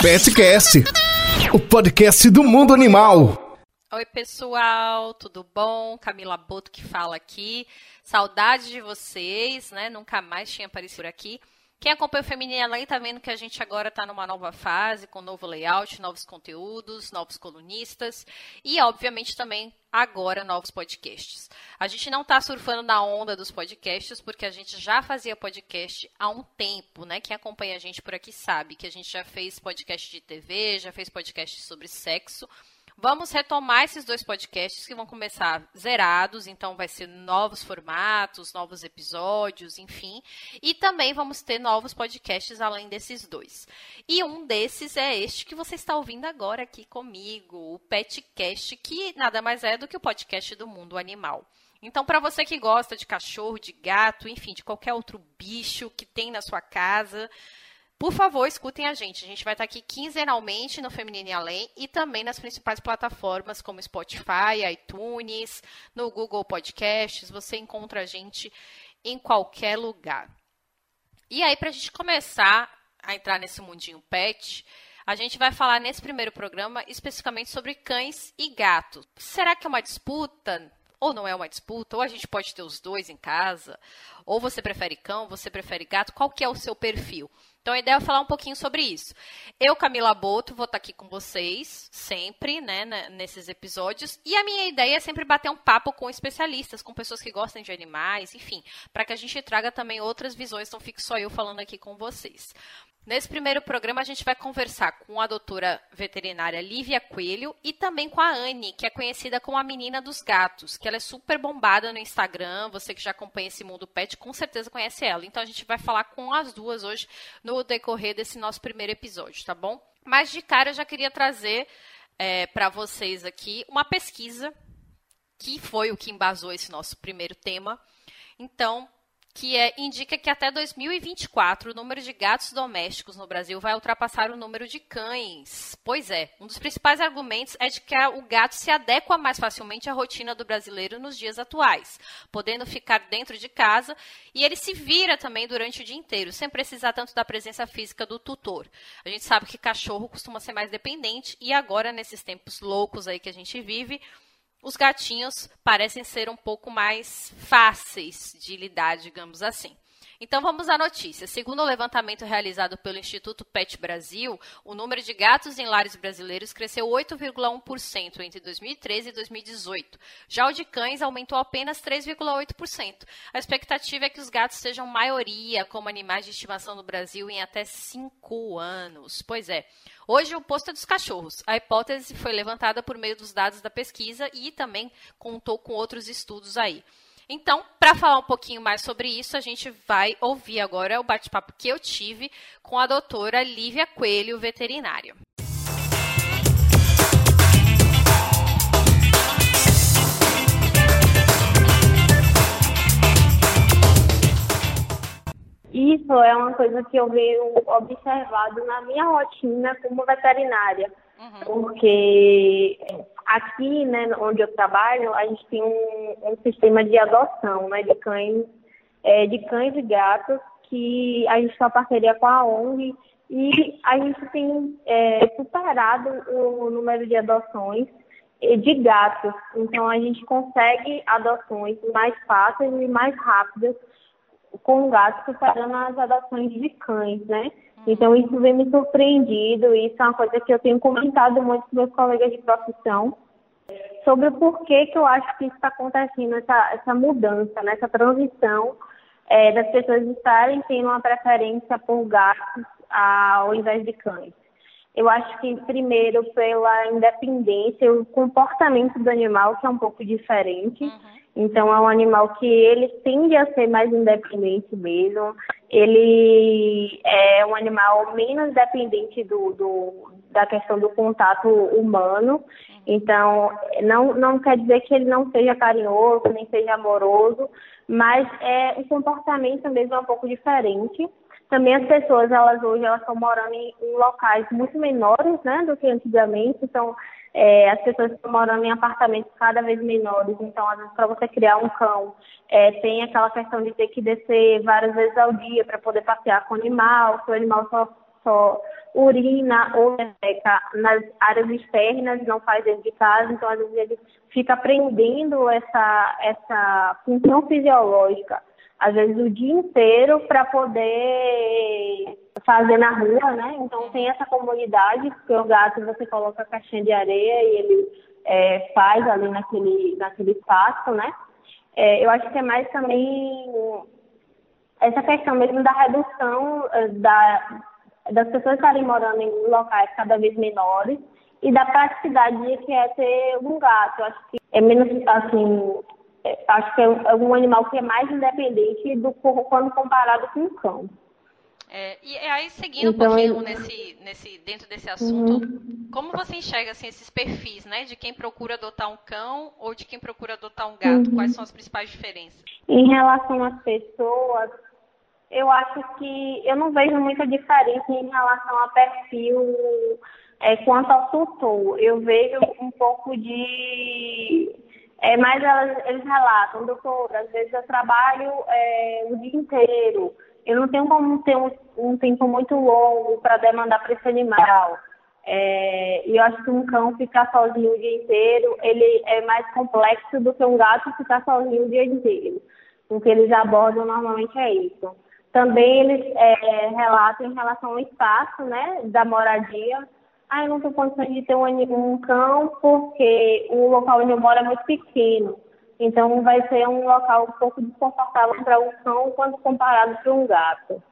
Petcast, o podcast do mundo animal. Oi, pessoal, tudo bom? Camila Boto que fala aqui. Saudade de vocês, né? Nunca mais tinha aparecido aqui. Quem acompanha o Feminina Além está vendo que a gente agora está numa nova fase, com novo layout, novos conteúdos, novos colunistas e, obviamente, também agora novos podcasts. A gente não está surfando na onda dos podcasts, porque a gente já fazia podcast há um tempo, né? Quem acompanha a gente por aqui sabe que a gente já fez podcast de TV, já fez podcast sobre sexo. Vamos retomar esses dois podcasts que vão começar zerados, então vai ser novos formatos, novos episódios, enfim. E também vamos ter novos podcasts além desses dois. E um desses é este que você está ouvindo agora aqui comigo, o Petcast, que nada mais é do que o podcast do mundo animal. Então, para você que gosta de cachorro, de gato, enfim, de qualquer outro bicho que tem na sua casa, por favor, escutem a gente. A gente vai estar aqui quinzenalmente no Feminine Além e também nas principais plataformas como Spotify, iTunes, no Google Podcasts. Você encontra a gente em qualquer lugar. E aí, para a gente começar a entrar nesse mundinho pet, a gente vai falar nesse primeiro programa especificamente sobre cães e gatos. Será que é uma disputa? Ou não é uma disputa? Ou a gente pode ter os dois em casa? Ou você prefere cão, você prefere gato? Qual que é o seu perfil? Então a ideia é falar um pouquinho sobre isso. Eu, Camila Boto, vou estar aqui com vocês sempre, né, nesses episódios. E a minha ideia é sempre bater um papo com especialistas, com pessoas que gostam de animais, enfim, para que a gente traga também outras visões, não fique só eu falando aqui com vocês. Nesse primeiro programa, a gente vai conversar com a doutora veterinária Lívia Coelho e também com a Anne, que é conhecida como a menina dos gatos, que ela é super bombada no Instagram. Você que já acompanha esse mundo pet, com certeza conhece ela. Então, a gente vai falar com as duas hoje no decorrer desse nosso primeiro episódio, tá bom? Mas, de cara, eu já queria trazer é, para vocês aqui uma pesquisa que foi o que embasou esse nosso primeiro tema. Então, que é, indica que até 2024 o número de gatos domésticos no Brasil vai ultrapassar o número de cães. Pois é, um dos principais argumentos é de que o gato se adequa mais facilmente à rotina do brasileiro nos dias atuais, podendo ficar dentro de casa e ele se vira também durante o dia inteiro, sem precisar tanto da presença física do tutor. A gente sabe que cachorro costuma ser mais dependente e agora, nesses tempos loucos aí que a gente vive, os gatinhos parecem ser um pouco mais fáceis de lidar, digamos assim. Então vamos à notícia. Segundo o levantamento realizado pelo Instituto Pet Brasil, o número de gatos em lares brasileiros cresceu 8,1% entre 2013 e 2018. Já o de cães aumentou apenas 3,8%. A expectativa é que os gatos sejam maioria como animais de estimação no Brasil em até 5 anos. Pois é. Hoje o posto é dos cachorros. A hipótese foi levantada por meio dos dados da pesquisa e também contou com outros estudos aí. Então, para falar um pouquinho mais sobre isso, a gente vai ouvir agora o bate-papo que eu tive com a doutora Lívia Coelho, veterinária. Isso é uma coisa que eu venho observado na minha rotina como veterinária, uhum. porque Aqui, né, onde eu trabalho, a gente tem um, um sistema de adoção, né, de cães, é, de cães e gatos, que a gente tem uma parceria com a ONG e a gente tem é, superado o número de adoções de gatos. Então, a gente consegue adoções mais fáceis e mais rápidas com gatos superando as adoções de cães, né? Então, isso vem me surpreendido, isso é uma coisa que eu tenho comentado muito com meus colegas de profissão, sobre o porquê que eu acho que está acontecendo essa, essa mudança, né? essa transição é, das pessoas estarem tendo uma preferência por gatos ao invés de cães. Eu acho que, primeiro, pela independência, o comportamento do animal, que é um pouco diferente. Uhum. Então, é um animal que ele tende a ser mais independente mesmo. Ele é um animal menos dependente do, do da questão do contato humano. Então, não, não quer dizer que ele não seja carinhoso, nem seja amoroso, mas é um comportamento mesmo é um pouco diferente. Também as pessoas, elas hoje, elas estão morando em, em locais muito menores, né, do que antigamente. Então, é, as pessoas estão morando em apartamentos cada vez menores, então, às vezes, para você criar um cão, é, tem aquela questão de ter que descer várias vezes ao dia para poder passear com o animal, que o animal só, só urina ou defeca nas áreas externas, não faz dentro de casa, então às vezes ele fica aprendendo essa, essa função fisiológica, às vezes o dia inteiro, para poder fazer na rua, né? Então tem essa comunidade, porque o gato você coloca a caixinha de areia e ele é, faz ali naquele, naquele espaço, né? É, eu acho que é mais também essa questão mesmo da redução eh, da, das pessoas estarem morando em locais cada vez menores e da praticidade que é ter um gato. Acho que é menos, assim, é, acho que é é um animal que é mais independente do quando comparado com um cão. É, e aí, seguindo então, um pouquinho nesse, nesse, dentro desse assunto, uhum. como você enxerga assim, esses perfis, né? De quem procura adotar um cão ou de quem procura adotar um gato? Uhum. Quais são as principais diferenças? Em relação às pessoas, eu acho que eu não vejo muita diferença em relação a perfil é, quanto ao tutor. Eu vejo um pouco de. É, mas elas, eles relatam, doutor, às vezes eu trabalho é, o dia inteiro, eu não tenho como ter um, um tempo muito longo para demandar para esse animal. É, eu acho que um cão ficar sozinho o dia inteiro, ele é mais complexo do que um gato ficar sozinho o dia inteiro. O que eles abordam normalmente é isso. Também eles é, relatam em relação ao espaço, né, da moradia. Ah, eu não tenho condições de ter um, um cão porque o local onde eu moro é muito pequeno. Então vai ser um local um pouco desconfortável para um cão quando comparado para um gato.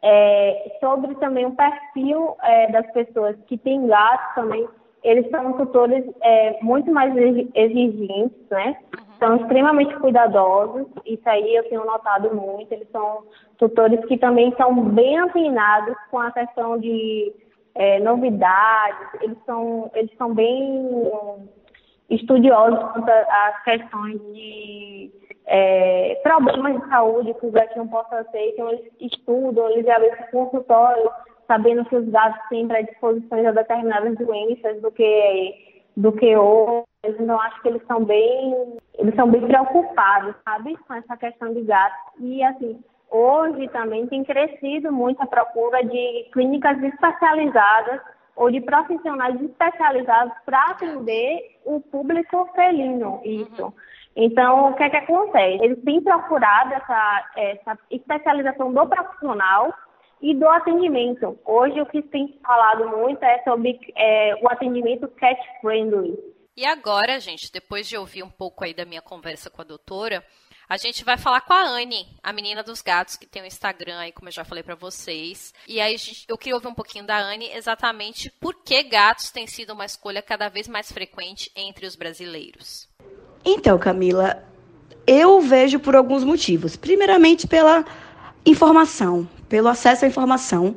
É, sobre também o perfil é, das pessoas que têm gatos também, eles são tutores é, muito mais exigentes, né? são extremamente cuidadosos, isso aí eu tenho notado muito, eles são tutores que também são bem afinados com a questão de é, novidades, eles são, eles são bem estudiosos quanto às questões de é, problemas de saúde que os gatinhos possam ter, então eles estudam, eles abrem esse consultório sabendo que os gatos têm predisposições a determinadas doenças do que do que outros. Então acho que eles são bem, eles são bem preocupados, sabe, com essa questão de gatos. E assim, hoje também tem crescido muito a procura de clínicas especializadas ou de profissionais especializados para atender o público felino, isso. Uhum. Então, o que é que acontece? Eles têm procurado essa, essa especialização do profissional e do atendimento. Hoje o que tem falado muito é sobre é, o atendimento cat friendly. E agora, gente, depois de ouvir um pouco aí da minha conversa com a doutora, a gente vai falar com a Anne, a menina dos gatos, que tem o um Instagram aí, como eu já falei para vocês. E aí eu queria ouvir um pouquinho da Anne exatamente por que gatos têm sido uma escolha cada vez mais frequente entre os brasileiros. Então, Camila, eu vejo por alguns motivos. Primeiramente, pela informação, pelo acesso à informação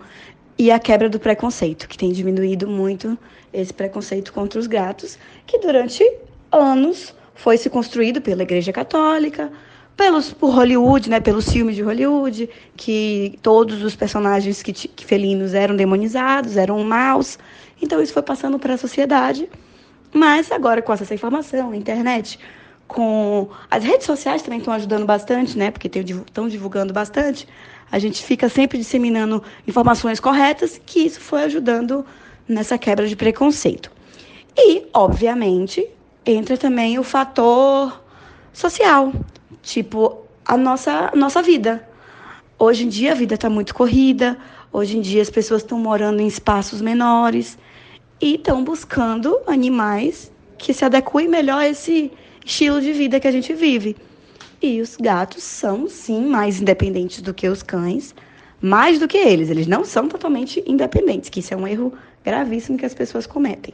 e a quebra do preconceito, que tem diminuído muito esse preconceito contra os gatos, que durante anos foi se construído pela Igreja Católica, pelos por Hollywood, né, pelos filmes de Hollywood, que todos os personagens que, que felinos eram demonizados, eram maus. Então isso foi passando para a sociedade. Mas agora com essa informação, internet, com as redes sociais também estão ajudando bastante, né? Porque estão divulgando bastante. A gente fica sempre disseminando informações corretas, que isso foi ajudando nessa quebra de preconceito. E, obviamente, entra também o fator social, tipo a nossa, nossa vida. Hoje em dia a vida está muito corrida, hoje em dia as pessoas estão morando em espaços menores e estão buscando animais que se adequem melhor a esse estilo de vida que a gente vive. E os gatos são, sim, mais independentes do que os cães, mais do que eles. Eles não são totalmente independentes, que isso é um erro gravíssimo que as pessoas cometem.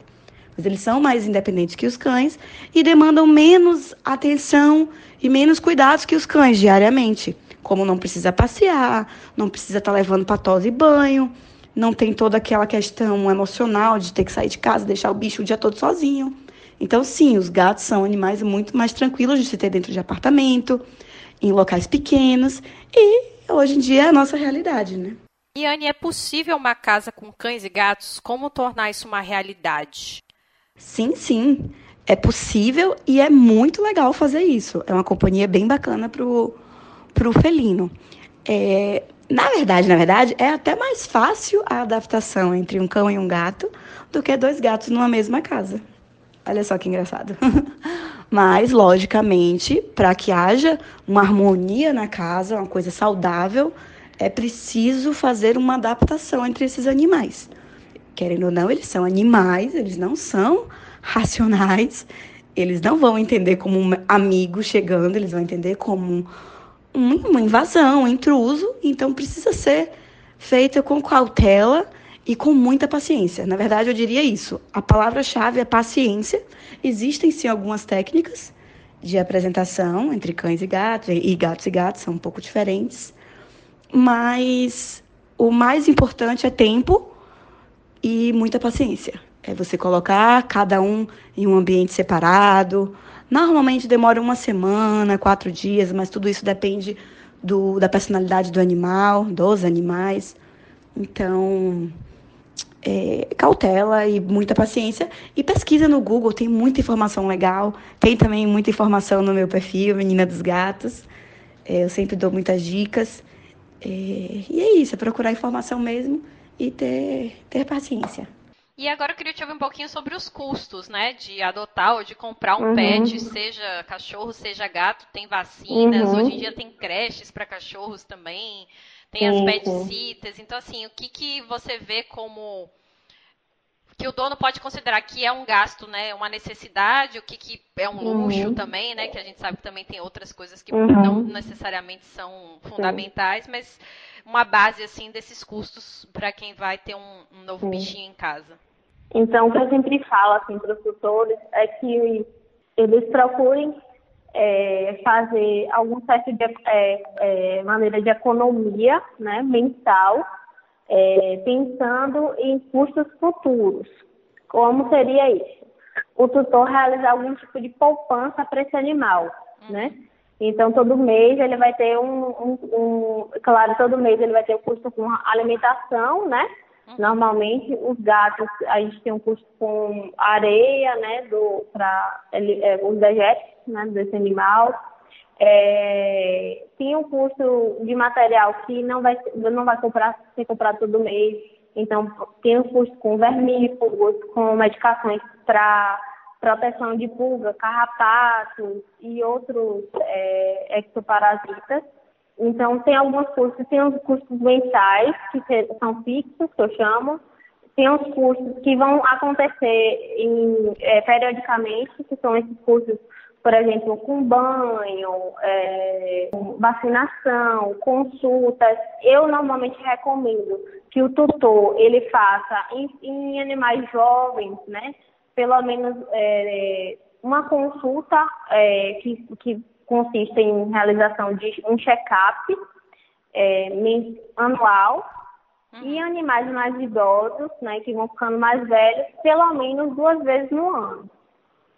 Eles são mais independentes que os cães e demandam menos atenção e menos cuidados que os cães diariamente. Como não precisa passear, não precisa estar tá levando para e banho, não tem toda aquela questão emocional de ter que sair de casa, deixar o bicho o dia todo sozinho. Então, sim, os gatos são animais muito mais tranquilos de se ter dentro de apartamento, em locais pequenos, e hoje em dia é a nossa realidade, né? E Anne, é possível uma casa com cães e gatos? Como tornar isso uma realidade? Sim, sim. É possível e é muito legal fazer isso. É uma companhia bem bacana pro, pro felino. É, Na verdade, na verdade, é até mais fácil a adaptação entre um cão e um gato do que dois gatos numa mesma casa. Olha só que engraçado. Mas, logicamente, para que haja uma harmonia na casa, uma coisa saudável, é preciso fazer uma adaptação entre esses animais. Querendo ou não, eles são animais, eles não são racionais, eles não vão entender como um amigo chegando, eles vão entender como uma invasão, um intruso, então precisa ser feita com cautela e com muita paciência. Na verdade, eu diria isso. A palavra-chave é paciência. Existem sim algumas técnicas de apresentação entre cães e gatos, e gatos e gatos são um pouco diferentes, mas o mais importante é tempo e muita paciência. É você colocar cada um em um ambiente separado. Normalmente demora uma semana, quatro dias, mas tudo isso depende do, da personalidade do animal, dos animais. Então, é, cautela e muita paciência. E pesquisa no Google, tem muita informação legal. Tem também muita informação no meu perfil, Menina dos Gatos. É, eu sempre dou muitas dicas. É, e é isso, é procurar informação mesmo e ter, ter paciência. E agora eu queria te ouvir um pouquinho sobre os custos, né? De adotar ou de comprar um uhum. pet, seja cachorro, seja gato, tem vacinas, uhum. hoje em dia tem creches para cachorros também, tem as pet sitters. Então, assim, o que, que você vê como que o dono pode considerar que é um gasto, né, uma necessidade, o que, que é um luxo uhum. também, né, que a gente sabe que também tem outras coisas que uhum. não necessariamente são fundamentais, Sim. mas uma base assim desses custos para quem vai ter um, um novo Sim. bichinho em casa. Então, o que eu sempre falo assim, para os tutores é que eles procurem é, fazer algum certo de é, é, maneira de economia né, mensal é, pensando em custos futuros. Como seria isso? O tutor realizar algum tipo de poupança para esse animal, uhum. né? Então, todo mês ele vai ter um, um, um, Claro, todo mês ele vai ter o um custo com alimentação, né? Uhum. Normalmente, os gatos, a gente tem um custo com areia, né? Para é, os dejetos, né? Desse animal. É, tem um custo de material que não vai, não vai comprar, ser comprado todo mês. Então, tem um custo com vermífugos, com medicações para proteção de pulga, carrapatos e outros é. Então, tem alguns custos, tem os custos mensais, que são fixos, que eu chamo, tem os custos que vão acontecer em, é, periodicamente, que são esses custos por exemplo, com banho, é, vacinação, consultas. Eu normalmente recomendo que o tutor ele faça em, em animais jovens, né? Pelo menos é, uma consulta é, que, que consiste em realização de um check-up é, anual uhum. e animais mais idosos, né, que vão ficando mais velhos, pelo menos duas vezes no ano.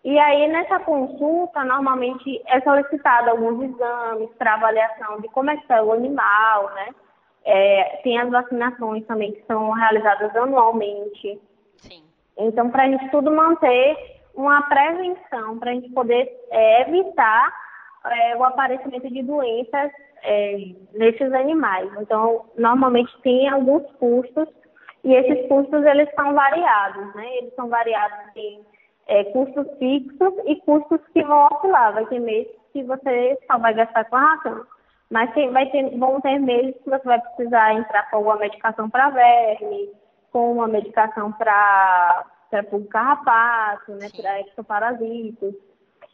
E aí, nessa consulta, normalmente é solicitado alguns exames para avaliação de como é que está o animal, né? É, tem as vacinações também que são realizadas anualmente. Sim. Então, para a gente tudo manter uma prevenção, para a gente poder é, evitar é, o aparecimento de doenças é, nesses animais. Então, normalmente tem alguns custos e esses custos eles são variados, né? Eles são variados em é, custos fixos e custos que vão oscilar. Vai ter meses que você só vai gastar com a ração, mas tem, vai ter, vão ter meses que você vai precisar entrar com alguma medicação para verme, com uma medicação para pulga carrapato, né, para exoparasitos,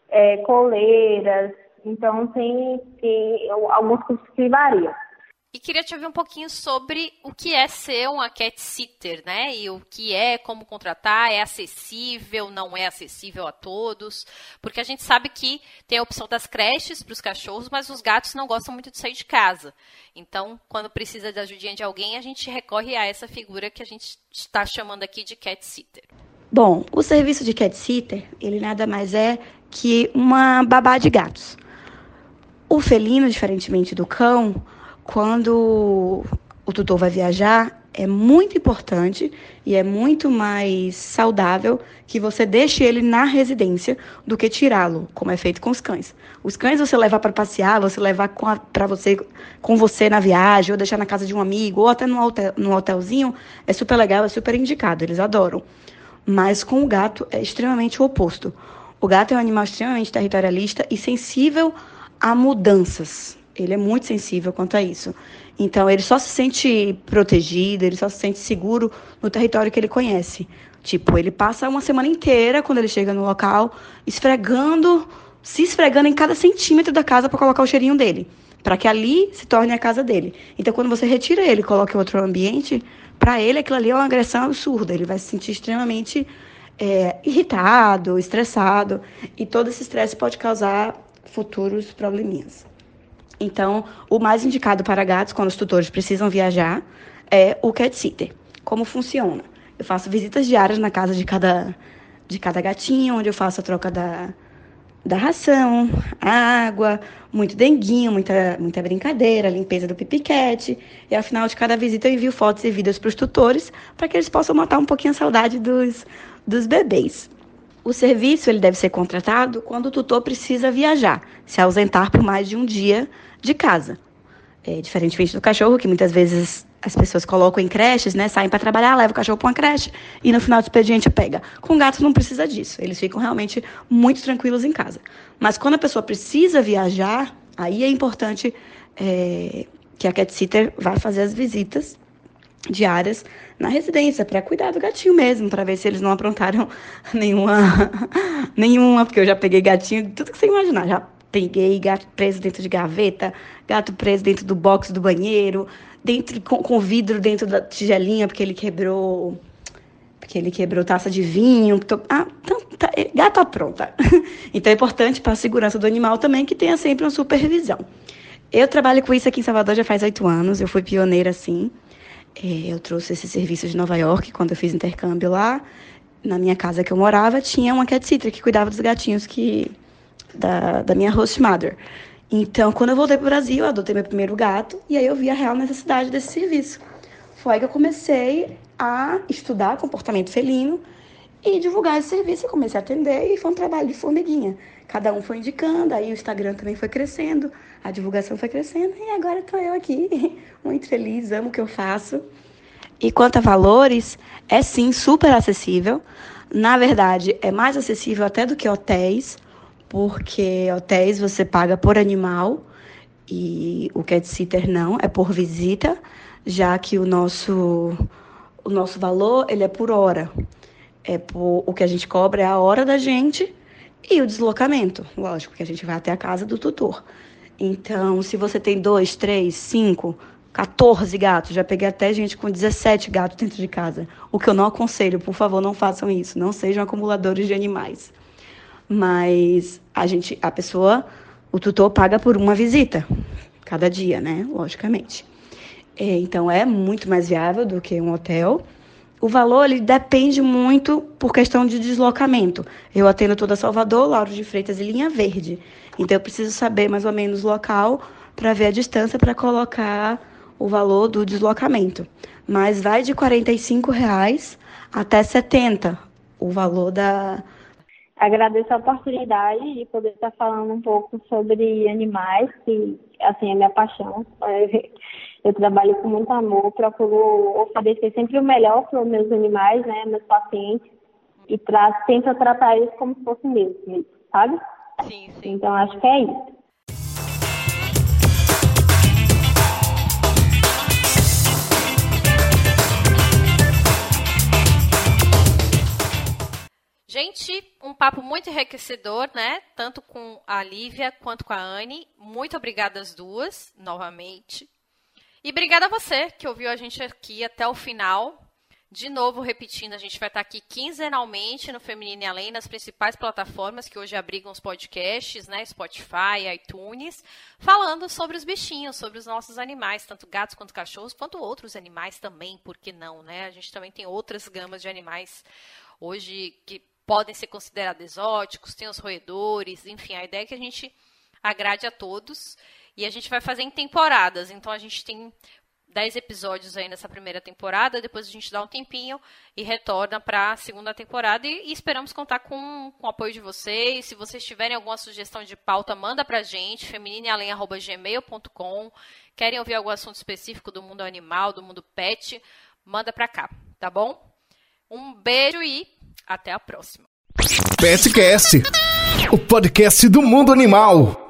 é, coleiras. Então, tem, tem alguns custos que variam. E queria te ouvir um pouquinho sobre o que é ser uma cat sitter, né? E o que é, como contratar, é acessível, não é acessível a todos, porque a gente sabe que tem a opção das creches para os cachorros, mas os gatos não gostam muito de sair de casa. Então, quando precisa da ajudinha de alguém, a gente recorre a essa figura que a gente está chamando aqui de cat sitter. Bom, o serviço de cat sitter, ele nada mais é que uma babá de gatos. O felino, diferentemente do cão, quando o tutor vai viajar, é muito importante e é muito mais saudável que você deixe ele na residência do que tirá-lo, como é feito com os cães. Os cães você levar para passear, você levar para você com você na viagem, ou deixar na casa de um amigo, ou até no, hotel, hotelzinho, é super legal, é super indicado, eles adoram. Mas com o gato é extremamente o oposto. O gato é um animal extremamente territorialista e sensível a mudanças. Ele é muito sensível quanto a isso. Então, ele só se sente protegido, ele só se sente seguro no território que ele conhece. Tipo, ele passa uma semana inteira, quando ele chega no local, esfregando, se esfregando em cada centímetro da casa para colocar o cheirinho dele, para que ali se torne a casa dele. Então, quando você retira ele e coloca em outro ambiente, para ele aquilo ali é uma agressão absurda. Ele vai se sentir extremamente é, irritado, estressado, e todo esse estresse pode causar futuros probleminhas. Então, o mais indicado para gatos quando os tutores precisam viajar é o cat sitter. Como funciona? Eu faço visitas diárias na casa de cada, de cada gatinho, onde eu faço a troca da, da ração, água, muito denguinho, muita, muita brincadeira, limpeza do pipiquete. E ao final de cada visita eu envio fotos e vídeos para os tutores para que eles possam matar um pouquinho a saudade dos, dos bebês. O serviço ele deve ser contratado quando o tutor precisa viajar, se ausentar por mais de um dia de casa. É, diferentemente do cachorro, que muitas vezes as pessoas colocam em creches, né? Saem para trabalhar, levam o cachorro para uma creche e no final do expediente pega. Com gatos não precisa disso. Eles ficam realmente muito tranquilos em casa. Mas quando a pessoa precisa viajar, aí é importante é, que a cat sitter vá fazer as visitas diárias na residência para cuidar do gatinho mesmo, para ver se eles não aprontaram nenhuma nenhuma, porque eu já peguei gatinho tudo que você imaginar, já peguei gato preso dentro de gaveta, gato preso dentro do box do banheiro, dentro com, com vidro dentro da tigelinha porque ele quebrou porque ele quebrou taça de vinho. Ah, então, tá, é, gato apronta. então é importante para a segurança do animal também que tenha sempre uma supervisão. Eu trabalho com isso aqui em Salvador já faz oito anos, eu fui pioneira assim. É, eu trouxe esse serviço de Nova York quando eu fiz intercâmbio lá. Na minha casa que eu morava, tinha uma cat sitter que cuidava dos gatinhos que da, da minha host mother. Então, quando eu voltei para o Brasil, eu adotei meu primeiro gato e aí eu vi a real necessidade desse serviço. Foi aí que eu comecei a estudar comportamento felino e divulgar esse serviço. Eu comecei a atender e foi um trabalho de formiguinha. Cada um foi indicando, aí o Instagram também foi crescendo, a divulgação foi crescendo e agora estou eu aqui, muito feliz, amo o que eu faço. E quanto a valores, é sim super acessível. Na verdade, é mais acessível até do que hotéis, porque hotéis você paga por animal e o cat sitter não, é por visita, já que o nosso o nosso valor ele é por hora. É por, o que a gente cobra é a hora da gente e o deslocamento, lógico, que a gente vai até a casa do tutor. Então, se você tem dois, três, cinco, 14 gatos, já peguei até gente com 17 gatos dentro de casa. O que eu não aconselho, por favor, não façam isso, não sejam acumuladores de animais. Mas a gente, a pessoa, o tutor paga por uma visita cada dia, né? Logicamente. É, então é muito mais viável do que um hotel. O valor ele depende muito por questão de deslocamento. Eu atendo toda Salvador, Lauro de Freitas e Linha Verde. Então eu preciso saber mais ou menos o local para ver a distância para colocar o valor do deslocamento. Mas vai de R$ reais até 70 o valor da. Agradeço a oportunidade de poder estar falando um pouco sobre animais, que assim é minha paixão. Eu trabalho com muito amor, procuro oferecer sempre o melhor para os meus animais, né, meus pacientes, e tra tento tratar eles como se fossem meus, sabe? Sim, sim. Então acho que é isso. Gente, um papo muito enriquecedor, né? Tanto com a Lívia quanto com a Anne. Muito obrigada às duas, novamente. E obrigada a você que ouviu a gente aqui até o final. De novo, repetindo, a gente vai estar aqui quinzenalmente no Feminino e Além, nas principais plataformas que hoje abrigam os podcasts, né? Spotify, iTunes, falando sobre os bichinhos, sobre os nossos animais, tanto gatos quanto cachorros, quanto outros animais também, por que não, né? A gente também tem outras gamas de animais hoje que podem ser considerados exóticos, tem os roedores, enfim, a ideia é que a gente agrade a todos. E a gente vai fazer em temporadas. Então a gente tem 10 episódios aí nessa primeira temporada, depois a gente dá um tempinho e retorna para a segunda temporada e, e, esperamos contar com, com o apoio de vocês. Se vocês tiverem alguma sugestão de pauta, manda pra gente, femininealém.gmail.com. Querem ouvir algum assunto específico do mundo animal, do mundo pet, manda pra cá, tá bom? Um beijo e até a próxima. Petcast, o podcast do mundo animal.